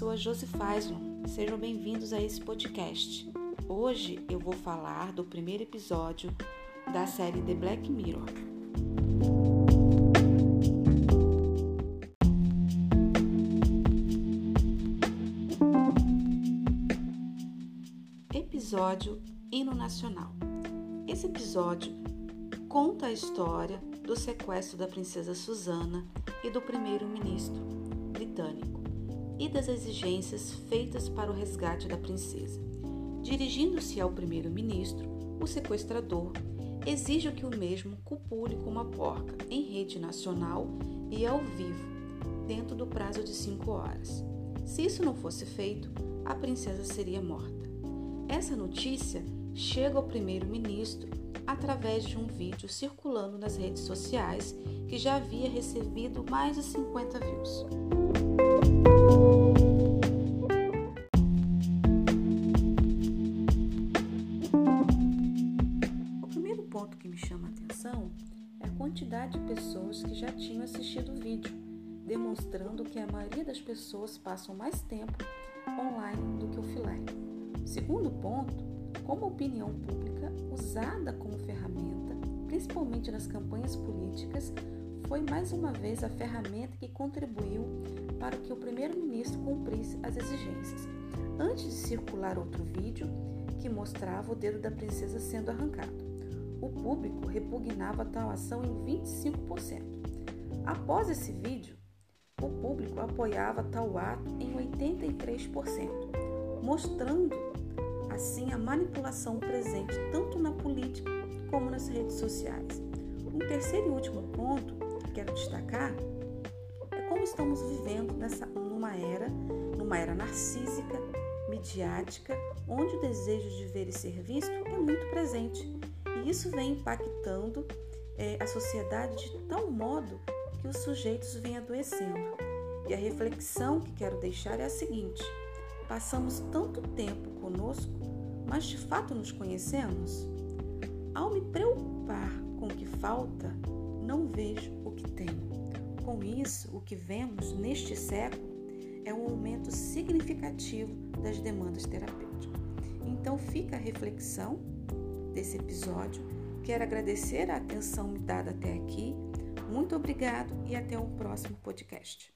Josi Faislon. Sejam bem-vindos a esse podcast. Hoje eu vou falar do primeiro episódio da série The Black Mirror. Episódio Hino Nacional. Esse episódio conta a história do sequestro da princesa Susana e do primeiro-ministro britânico e das exigências feitas para o resgate da princesa. Dirigindo-se ao primeiro-ministro, o sequestrador exige que o mesmo copule com uma porca em rede nacional e ao vivo, dentro do prazo de cinco horas. Se isso não fosse feito, a princesa seria morta. Essa notícia chega ao primeiro-ministro através de um vídeo circulando nas redes sociais que já havia recebido mais de 50 views. Quantidade de pessoas que já tinham assistido o vídeo, demonstrando que a maioria das pessoas passam mais tempo online do que offline. Segundo ponto, como opinião pública usada como ferramenta, principalmente nas campanhas políticas, foi mais uma vez a ferramenta que contribuiu para que o primeiro-ministro cumprisse as exigências. Antes de circular outro vídeo que mostrava o dedo da princesa sendo arrancado, o público repugnava tal ação em 25%. Após esse vídeo, o público apoiava tal ato em 83%, mostrando assim a manipulação presente tanto na política como nas redes sociais. Um terceiro e último ponto que quero destacar é como estamos vivendo nessa numa era, numa era narcísica, midiática, onde o desejo de ver e ser visto é muito presente. E isso vem impactando é, a sociedade de tal modo que os sujeitos vêm adoecendo. E a reflexão que quero deixar é a seguinte: passamos tanto tempo conosco, mas de fato nos conhecemos? Ao me preocupar com o que falta, não vejo o que tenho. Com isso, o que vemos neste século é um aumento significativo das demandas terapêuticas. Então fica a reflexão desse episódio. Quero agradecer a atenção me dada até aqui. Muito obrigado e até o próximo podcast.